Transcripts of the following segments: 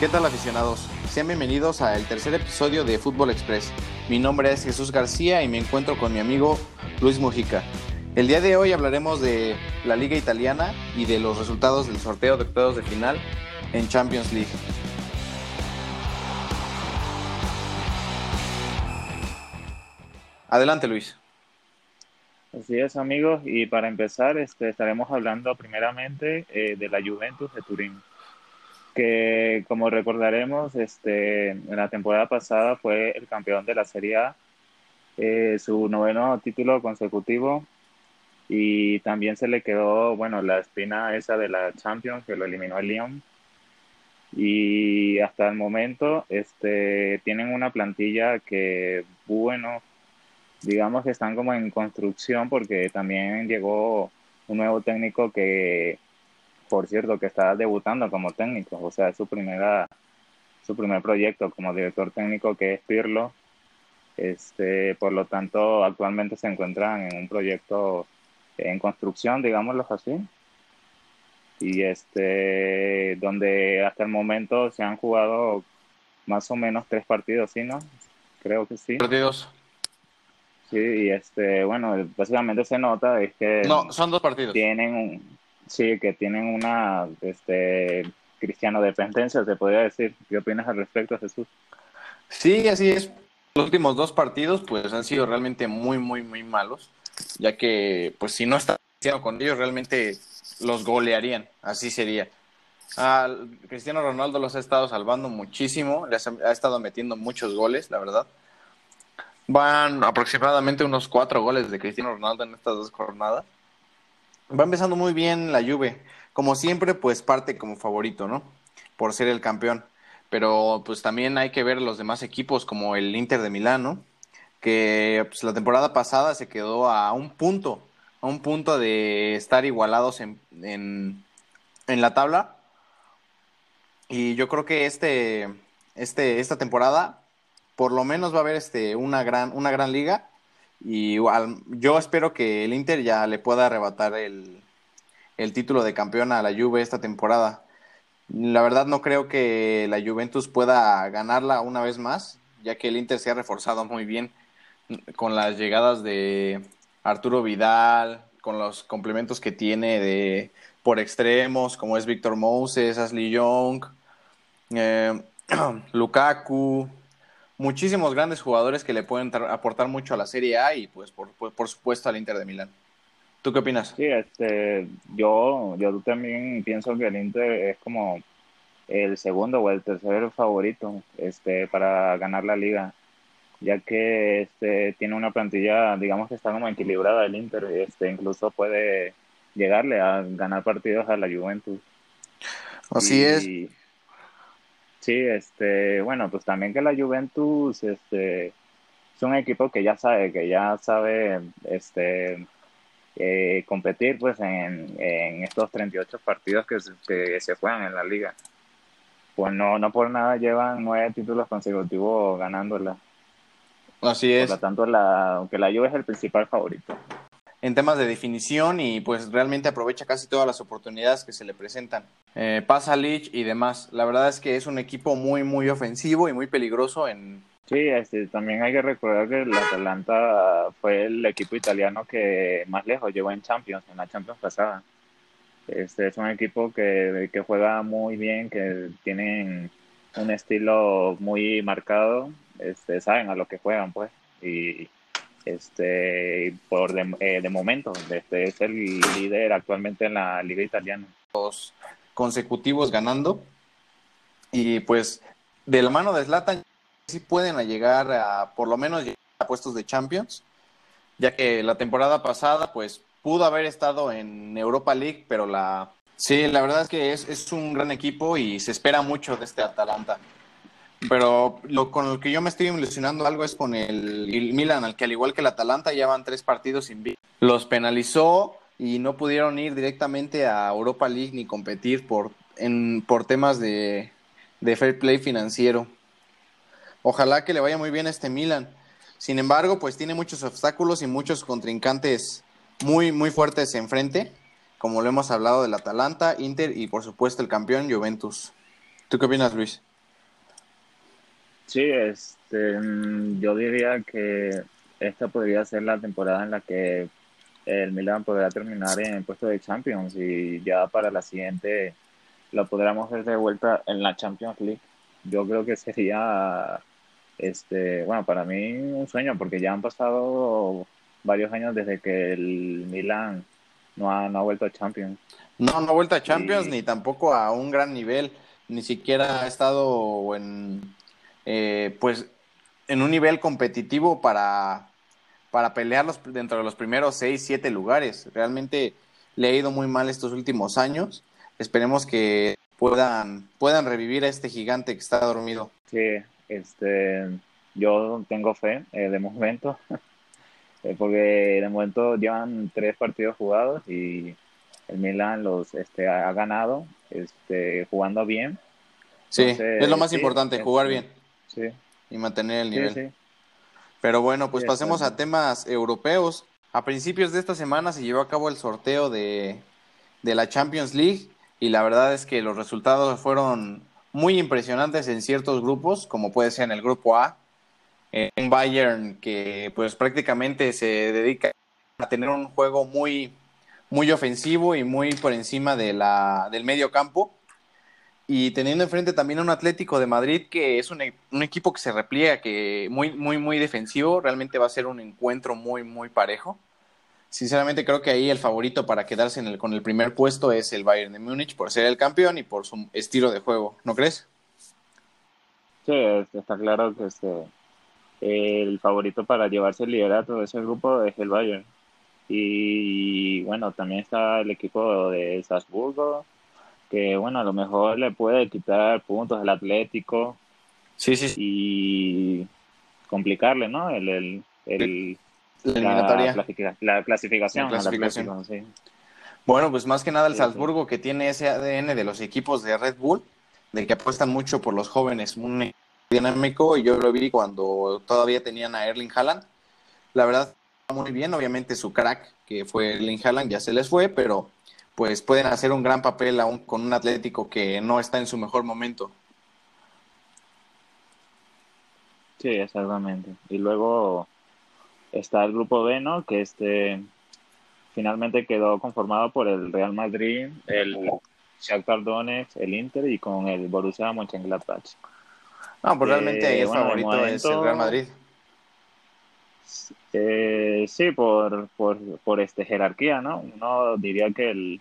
¿Qué tal aficionados? Sean bienvenidos al tercer episodio de Fútbol Express. Mi nombre es Jesús García y me encuentro con mi amigo Luis Mujica. El día de hoy hablaremos de la liga italiana y de los resultados del sorteo de octavos de final en Champions League. Adelante Luis. Así es amigos y para empezar este, estaremos hablando primeramente eh, de la Juventus de Turín que como recordaremos, este, en la temporada pasada fue el campeón de la Serie A, eh, su noveno título consecutivo y también se le quedó, bueno, la espina esa de la Champions que lo eliminó el Lyon. Y hasta el momento este, tienen una plantilla que, bueno, digamos que están como en construcción porque también llegó un nuevo técnico que por cierto, que está debutando como técnico, o sea, es su primera su primer proyecto como director técnico que es Pirlo. Este, por lo tanto, actualmente se encuentran en un proyecto en construcción, digámoslo así. Y este, donde hasta el momento se han jugado más o menos tres partidos, ¿sí, no? Creo que sí. Partidos. Sí, y este, bueno, básicamente se nota es que... No, son dos partidos. Tienen un, Sí, que tienen una este, cristiano dependencia, se podría decir. ¿Qué opinas al respecto, Jesús? Sí, así es. Los últimos dos partidos pues han sido realmente muy, muy, muy malos, ya que pues si no está con ellos realmente los golearían, así sería. Cristiano Ronaldo los ha estado salvando muchísimo, les ha, estado metiendo muchos goles, la verdad. Van aproximadamente unos cuatro goles de Cristiano Ronaldo en estas dos jornadas va empezando muy bien la Juve. Como siempre, pues parte como favorito, ¿no? Por ser el campeón. Pero pues también hay que ver los demás equipos como el Inter de Milano, que pues, la temporada pasada se quedó a un punto, a un punto de estar igualados en, en, en la tabla. Y yo creo que este, este, esta temporada por lo menos va a haber este, una, gran, una gran liga y yo espero que el Inter ya le pueda arrebatar el, título de campeón a la Juve esta temporada. La verdad no creo que la Juventus pueda ganarla una vez más, ya que el Inter se ha reforzado muy bien con las llegadas de Arturo Vidal, con los complementos que tiene de por extremos, como es Víctor Moses, Ashley Young, eh, Lukaku, muchísimos grandes jugadores que le pueden aportar mucho a la Serie A y pues por, por, supuesto al Inter de Milán. ¿Tú qué opinas? Sí, este, yo, yo también pienso que el Inter es como el segundo o el tercer favorito este, para ganar la liga, ya que este, tiene una plantilla, digamos que está como equilibrada el Inter, este, incluso puede llegarle a ganar partidos a la Juventus. Así es Sí, este, bueno, pues también que la Juventus, este, es un equipo que ya sabe, que ya sabe, este, eh, competir, pues, en, en, estos 38 partidos que, que, se juegan en la liga. Pues no, no por nada llevan nueve títulos consecutivos ganándola. Así es. Por lo tanto, la, aunque la Juve es el principal favorito en temas de definición y pues realmente aprovecha casi todas las oportunidades que se le presentan. Eh, pasa Lich y demás. La verdad es que es un equipo muy, muy ofensivo y muy peligroso en... Sí, este, también hay que recordar que el Atalanta fue el equipo italiano que más lejos llegó en Champions, en la Champions pasada. Este es un equipo que, que juega muy bien, que tienen un estilo muy marcado, este, saben a lo que juegan, pues. Y este por de, eh, de momento este es el líder actualmente en la liga italiana. Dos consecutivos ganando. Y pues de la mano de Zlatan sí pueden llegar a por lo menos a puestos de Champions ya que la temporada pasada pues pudo haber estado en Europa League pero la sí la verdad es que es, es un gran equipo y se espera mucho de este Atalanta pero lo con lo que yo me estoy ilusionando algo es con el, Milan, al que al igual que el Atalanta llevan tres partidos sin Los penalizó y no pudieron ir directamente a Europa League ni competir por, en, por temas de, de fair play financiero. Ojalá que le vaya muy bien a este Milan. Sin embargo, pues tiene muchos obstáculos y muchos contrincantes muy, muy fuertes enfrente, como lo hemos hablado del Atalanta, Inter y por supuesto el campeón Juventus. ¿Tú qué opinas, Luis? Sí, este, mm, yo diría que esta podría ser la temporada en la que el Milan podrá terminar en el puesto de Champions y ya para la siguiente lo podremos ver de vuelta en la Champions League. Yo creo que sería, este, bueno, para mí un sueño porque ya han pasado varios años desde que el Milan no ha, no ha vuelto a Champions. No, no ha vuelto a Champions ni tampoco a un gran nivel, ni siquiera ha estado en, eh, pues, en un nivel competitivo para, para pelear dentro de los primeros seis, siete lugares. Realmente le ha ido muy mal estos últimos años. Esperemos que puedan, puedan revivir a este gigante que está dormido. Sí, este, yo tengo fe eh, de momento, eh, porque de momento llevan tres partidos jugados y el Milan los este, ha ganado este, jugando bien. Sí, es lo más importante, jugar bien. Sí. Y mantener el nivel. Sí, pero bueno, pues pasemos a temas europeos. A principios de esta semana se llevó a cabo el sorteo de, la Champions League y la verdad es que los resultados fueron muy impresionantes en ciertos grupos, como puede ser en el grupo A, en Bayern que pues prácticamente se dedica a tener un juego muy, muy ofensivo y muy por encima de la, del medio campo y teniendo enfrente también a un Atlético de Madrid que es un, un, equipo que se repliega, que muy, muy, muy defensivo, realmente va a ser un encuentro muy, muy parejo. Sinceramente creo que ahí el favorito para quedarse en el, con el primer puesto es el Bayern de Múnich por ser el campeón y por su estilo de juego, ¿no crees? Sí, está claro que este, el favorito para llevarse el liderato de ese grupo es el Bayern. Y bueno, también está el equipo de Salzburgo, que bueno, a lo mejor le puede quitar puntos al Atlético. Sí, sí. Y complicarle, ¿no? El, el, el la, la, clasificación. sí. Bueno, pues más que nada el Salzburgo que tiene ese ADN de los equipos de Red Bull, de que apuestan mucho por los jóvenes, muy dinámico, y yo lo vi cuando todavía tenían a Erling Haaland. La verdad, muy bien, obviamente su crack, que fue Erling Haaland, ya se les fue, pero pues pueden hacer un gran papel aún con un Atlético que no está en su mejor momento. Sí, exactamente. Y luego está el grupo B, ¿no? Que este finalmente quedó conformado por el Real Madrid, el Shakhtar Donetsk, el Inter y con el Borussia Mönchengladbach. No, pues realmente ahí el favorito es el Real Madrid. Eh, sí, por, por, por este jerarquía, ¿no? Uno diría que el,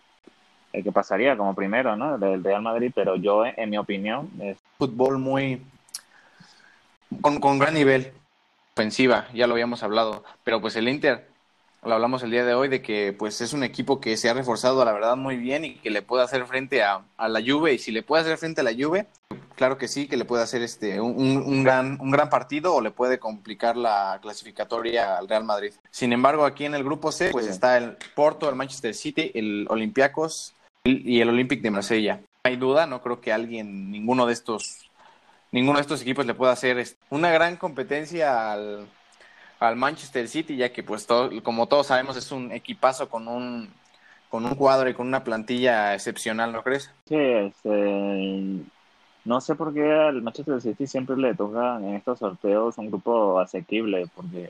el que pasaría como primero, ¿no? Del Real Madrid, pero yo, en mi opinión, es fútbol muy con, con gran nivel ofensiva, ya lo habíamos hablado, pero pues el Inter lo hablamos el día de hoy de que pues es un equipo que se ha reforzado la verdad muy bien y que le puede hacer frente a, a la Juve. Y si le puede hacer frente a la Juve claro que sí que le puede hacer este un, un, gran un gran partido o le puede complicar la clasificatoria al Real Madrid. Sin embargo aquí en el grupo C pues está el Porto el Manchester City el Olympiacos y el Olympic de Marsella. No hay duda, no creo que alguien, ninguno de estos, ninguno de estos equipos le pueda hacer una gran competencia al, al Manchester City, ya que pues todo, como todos sabemos es un equipazo con un con un cuadro y con una plantilla excepcional, ¿no crees? Sí, este, no sé por qué al Manchester City siempre le toca en estos sorteos un grupo asequible, porque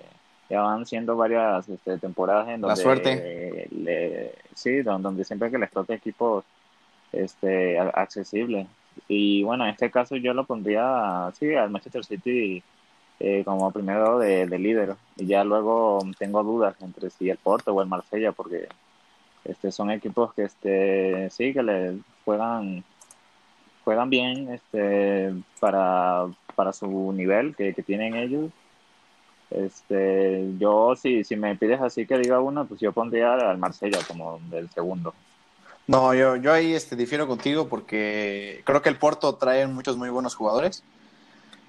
ya van siendo varias este, temporadas en donde... La suerte. sí, donde, siempre que les toque equipos este, accesibles. Y bueno, en este caso yo lo pondría, sí, al Manchester City eh, como primero de, líder. Y ya luego tengo dudas entre si el Porto o el Marsella, porque este, son equipos que este, sí, que le juegan juegan bien este, para, para su nivel que, que tienen ellos este, yo, si, si me pides así que diga uno, pues yo pondría al Marsella como del segundo. No, yo, yo ahí este, difiero contigo porque creo que el Porto trae muchos muy buenos jugadores,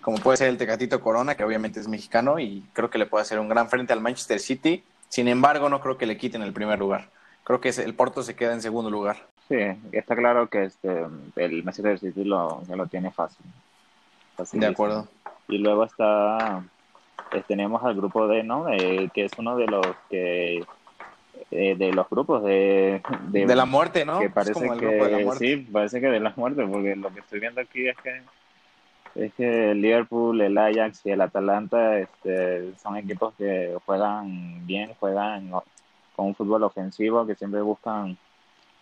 como puede ser el Tecatito Corona, que obviamente es mexicano y creo que le puede hacer un gran frente al Manchester City. Sin embargo, no creo que le quiten el primer lugar. Creo que el Porto se queda en segundo lugar. Sí, está claro que este, el Manchester City lo, lo tiene fácil. De acuerdo. Y luego está tenemos al grupo D, ¿no? que es uno de los que eh, de los grupos de, de, la muerte, ¿no? Que parece que sí, parece que de la muerte, porque lo que estoy viendo aquí es que es que el Liverpool, el Ajax y el Atalanta este, son equipos que juegan bien, juegan con un fútbol ofensivo, que siempre buscan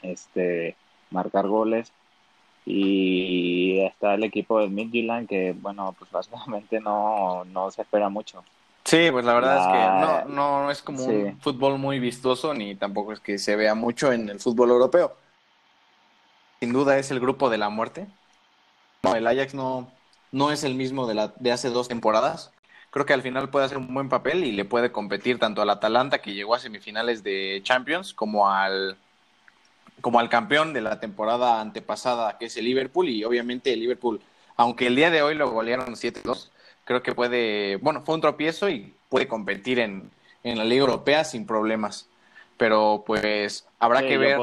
este marcar goles y está el equipo de Midtjylland que bueno pues básicamente no, no se espera mucho Sí, pues la verdad es que no, no es como un fútbol muy vistoso ni tampoco es que se vea mucho en el fútbol europeo. Sin duda es el grupo de la muerte. No, el Ajax no, no es el mismo de, la, de hace dos temporadas. Creo que al final puede hacer un buen papel y le puede competir tanto al Atalanta que llegó a semifinales de Champions como al como al campeón de la temporada antepasada que es el Liverpool y obviamente el Liverpool, aunque el día de hoy lo golearon 7-2, creo que puede, bueno, fue un tropiezo y puede competir en, en la Liga Europea sin problemas. Pero pues habrá que ver.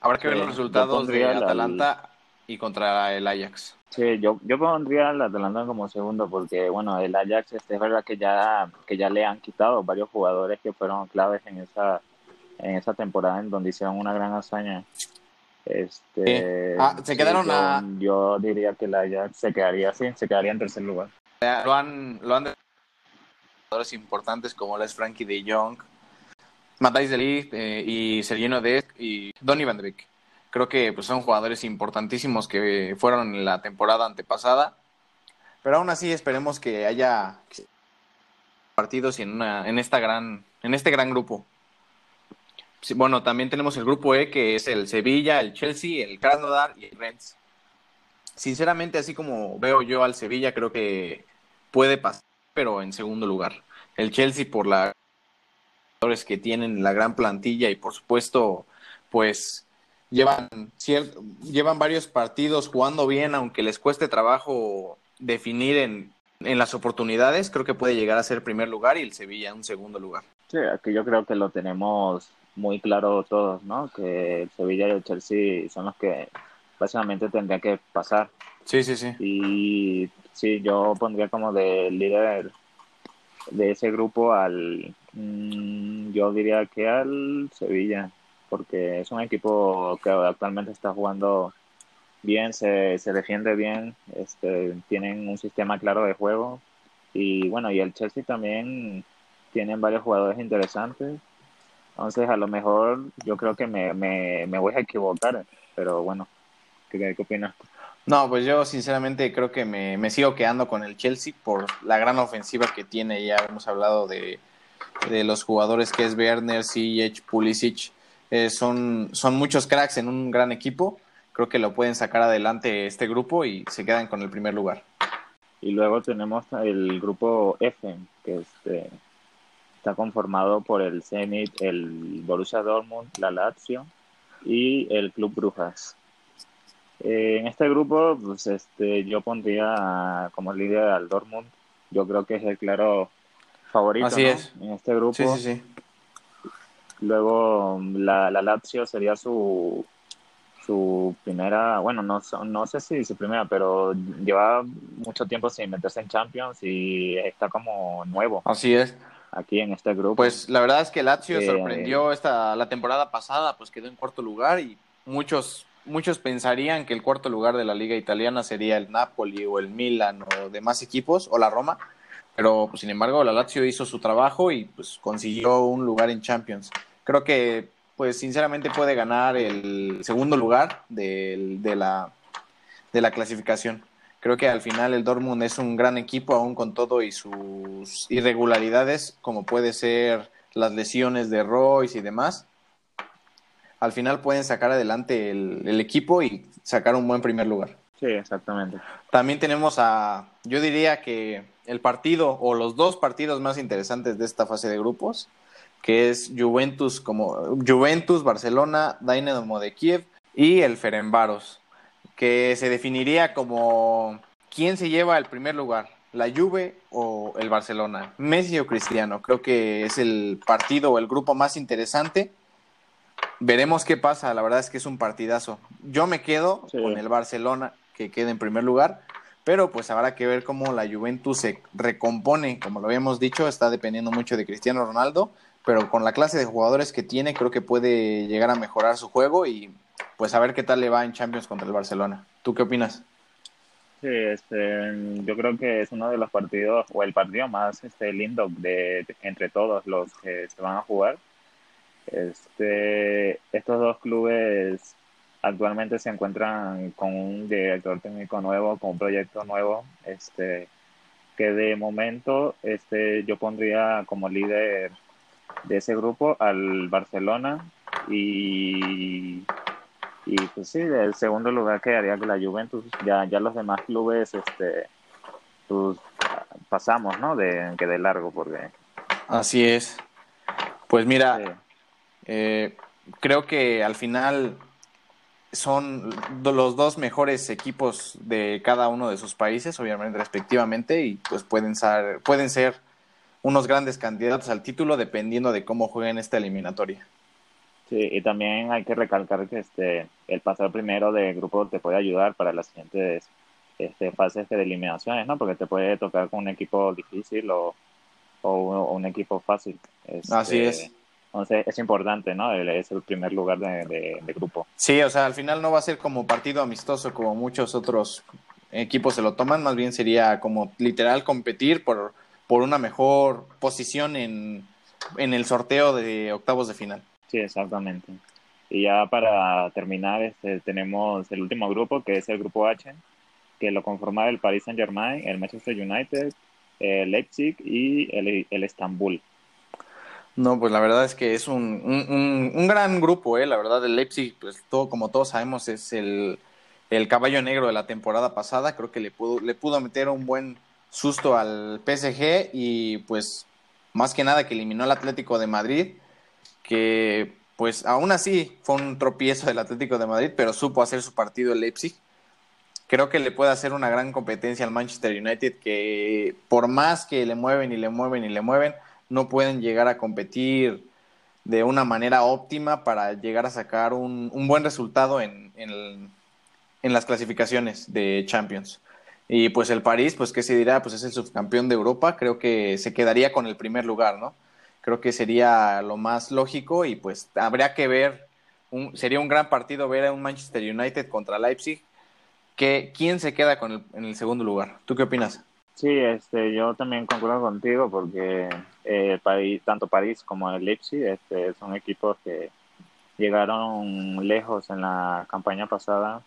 habrá que ver los resultados de Atalanta y contra el Ajax. Sí, yo, yo pondría al Atalanta como segundo porque, bueno, el Ajax este, es verdad que ya, que ya le han quitado varios jugadores que fueron claves en esa, en esa temporada en donde hicieron una gran hazaña. Este, ah, se quedaron yo, a... yo diría que la Ajax se quedaría así, se quedaría en tercer lugar. Lo han, lo han jugadores importantes como les Frankie de Jong, Matthijs de Ligt eh, y Sergino de y Donny Van de Beek. Creo que pues, son jugadores importantísimos que fueron en la temporada antepasada. Pero aún así esperemos que haya partidos en, una, en, esta gran, en este gran grupo bueno, también tenemos el grupo E, que es el Sevilla, el Chelsea, el Krasnodar y el Rennes. Sinceramente, así como veo yo al Sevilla, creo que puede pasar, pero en segundo lugar. El Chelsea por la que tienen la gran plantilla y por supuesto, pues llevan, llevan varios partidos jugando bien, aunque les cueste trabajo definir en, en las oportunidades, creo que puede llegar a ser primer lugar y el Sevilla un segundo lugar. Sí, aquí yo creo que lo tenemos muy claro todos, ¿no? Que el Sevilla y el Chelsea son los que básicamente tendrían que pasar. Sí, sí, sí. Y sí, yo pondría como de líder de ese grupo al, mm, yo diría que al Sevilla, porque es un equipo que actualmente está jugando bien, se, se defiende bien, este, tienen un sistema claro de juego y bueno, y el Chelsea también tienen varios jugadores interesantes entonces, a lo mejor yo creo que me, me, me voy a equivocar, pero bueno, ¿qué, qué opinas? No, pues yo sinceramente creo que me, me, sigo quedando con el Chelsea por la gran ofensiva que tiene. Ya hemos hablado de, de los jugadores que es Werner, Ziyech, Pulisic. Eh, son, son muchos cracks en un gran equipo. Creo que lo pueden sacar adelante este grupo y se quedan con el primer lugar. Y luego tenemos el grupo F, que es este, Está conformado por el Zenit, el Borussia Dortmund, la Lazio y el Club Brujas. Eh, en este grupo, pues este, yo pondría como líder al Dortmund. Yo creo que es el claro favorito Así es. en este grupo. Sí, sí, sí. Luego la, la Lazio sería su, su primera, bueno, no, no sé si su primera, pero lleva mucho tiempo sin meterse en Champions y está como nuevo. Así es aquí en este grupo. Pues la verdad es que Lazio eh, sorprendió esta la temporada pasada, pues quedó en cuarto lugar y muchos muchos pensarían que el cuarto lugar de la liga italiana sería el Napoli o el Milan o demás equipos o la Roma, pero pues, sin embargo la Lazio hizo su trabajo y pues consiguió un lugar en Champions. Creo que pues sinceramente puede ganar el segundo lugar de, de la de la clasificación. Creo que al final el Dortmund es un gran equipo, aún con todo y sus irregularidades, como puede ser las lesiones de Royce y demás. Al final pueden sacar adelante el, equipo y sacar un buen primer lugar. Sí, exactamente. También tenemos a, yo diría que el partido o los dos partidos más interesantes de esta fase de grupos, que es Juventus como Juventus, Barcelona, Dynamo de Kiev y el Ferenbaros que se definiría como quién se lleva el primer lugar, la Juve o el Barcelona, Messi o Cristiano. Creo que es el partido o el grupo más interesante. Veremos qué pasa, la verdad es que es un partidazo. Yo me quedo con el Barcelona que quede en primer lugar, pero pues habrá que ver cómo la Juventus se recompone, como lo habíamos dicho, está dependiendo mucho de Cristiano Ronaldo, pero con la clase de jugadores que tiene, creo que puede llegar a mejorar su juego y pues a ver qué tal le va en Champions contra el Barcelona. ¿Tú qué opinas? Sí, este, yo creo que es uno de los partidos, o el partido más este, lindo de, entre todos los que se van a jugar. Este, estos dos clubes actualmente se encuentran con un director técnico nuevo, con un proyecto nuevo, este, que de momento este, yo pondría como líder de ese grupo al Barcelona y y pues sí, el segundo lugar quedaría que la Juventus. Ya, ya los demás clubes, este, pues pasamos, ¿no? De, que de largo, porque. Así es. Pues mira, eh, creo que al final son los dos mejores equipos de cada uno de sus países, obviamente respectivamente, y pues pueden ser, pueden ser unos grandes candidatos al título dependiendo de cómo jueguen esta eliminatoria. Sí, y también hay que recalcar que este el pasar primero de grupo te puede ayudar para las siguientes este, fases de eliminaciones, ¿no? Porque te puede tocar con un equipo difícil o, o, un equipo fácil. Este, Así es. Entonces es importante, ¿no? Es el primer lugar de, de, grupo. Sí, o sea, al final no va a ser como partido amistoso como muchos otros equipos se lo toman, más bien sería como literal competir por, por una mejor posición en, en el sorteo de octavos de final. Sí, exactamente. Y ya para terminar, este, tenemos el último grupo, que es el grupo H, que lo conforma el Paris Saint Germain, el Manchester United, el Leipzig y el, el Estambul. No, pues la verdad es que es un, un, un, gran grupo, ¿eh? La verdad, el Leipzig, pues todo, como todos sabemos, es el, el caballo negro de la temporada pasada. Creo que le pudo, le pudo meter un buen susto al PSG y pues más que nada que eliminó al Atlético de Madrid que pues aún así fue un tropiezo del Atlético de Madrid, pero supo hacer su partido el Leipzig. Creo que le puede hacer una gran competencia al Manchester United, que por más que le mueven y le mueven y le mueven, no pueden llegar a competir de una manera óptima para llegar a sacar un, buen resultado en, en, en, las clasificaciones de Champions. Y pues el París, pues qué se dirá, pues es el subcampeón de Europa, creo que se quedaría con el primer lugar, ¿no? creo que sería lo más lógico y pues habría que ver, un, sería un gran partido ver a un Manchester United contra Leipzig. Que, ¿Quién se queda con el, en el segundo lugar? ¿Tú qué opinas? Sí, este, yo también concuerdo contigo porque eh, París, tanto París como el Leipzig este, son equipos que llegaron lejos en la campaña pasada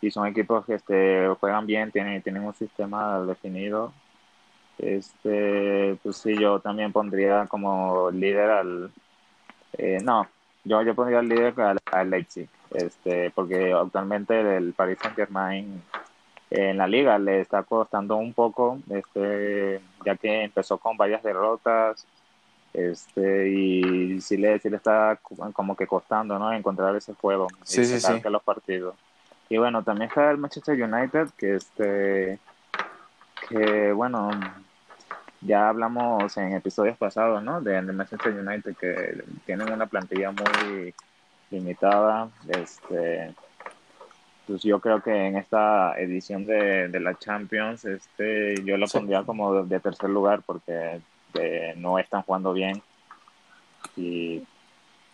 y son equipos que este, juegan bien, tienen, tienen un sistema definido este, pues sí, yo también pondría como líder al, eh, no, yo, yo pondría al líder al, Leipzig, este, porque actualmente el Paris Saint Germain en la liga le está costando un poco, este, ya que empezó con varias derrotas, este, y sí le, sí le está como que costando, ¿no? Encontrar ese juego, sí, sí, sí. los partidos. Y bueno, también está el Manchester United, que este, que bueno, ya hablamos en episodios pasados, ¿no? De, Manchester United que tienen una plantilla muy limitada. Este, pues yo creo que en esta edición de, la Champions, este, yo lo pondría como de, tercer lugar porque eh, no están jugando bien. Y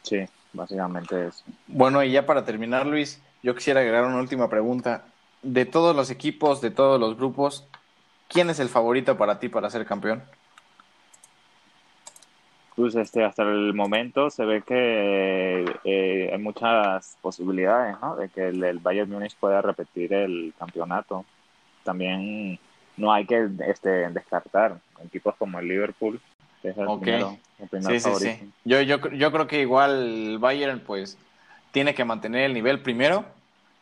sí, básicamente eso. Bueno, y ya para terminar, Luis, yo quisiera agregar una última pregunta. De todos los equipos, de todos los grupos, ¿Quién es el favorito para ti para ser campeón? Pues este, hasta el momento se ve que eh, hay muchas posibilidades, ¿no? De que el, Bayern Múnich pueda repetir el campeonato. También no hay que este, descartar equipos como el Liverpool, que es el primero, sí, Sí, sí. Yo, yo, yo creo que igual el Bayern, pues, tiene que mantener el nivel primero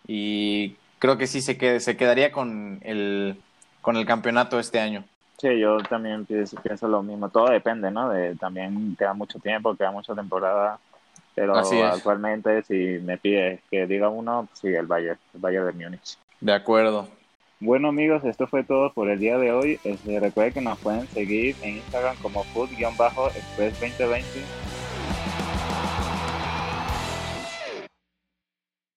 y creo que sí se, quede, se quedaría con el con el campeonato este año. Sí, yo también pienso, lo mismo. Todo depende, ¿no? De, también queda mucho tiempo, queda mucha temporada. Pero actualmente, si me pides que diga uno, sí, el Bayern, el Bayern de Múnich. De acuerdo. Bueno amigos, esto fue todo por el día de hoy. Este, recuerden que nos pueden seguir en Instagram como food-express2020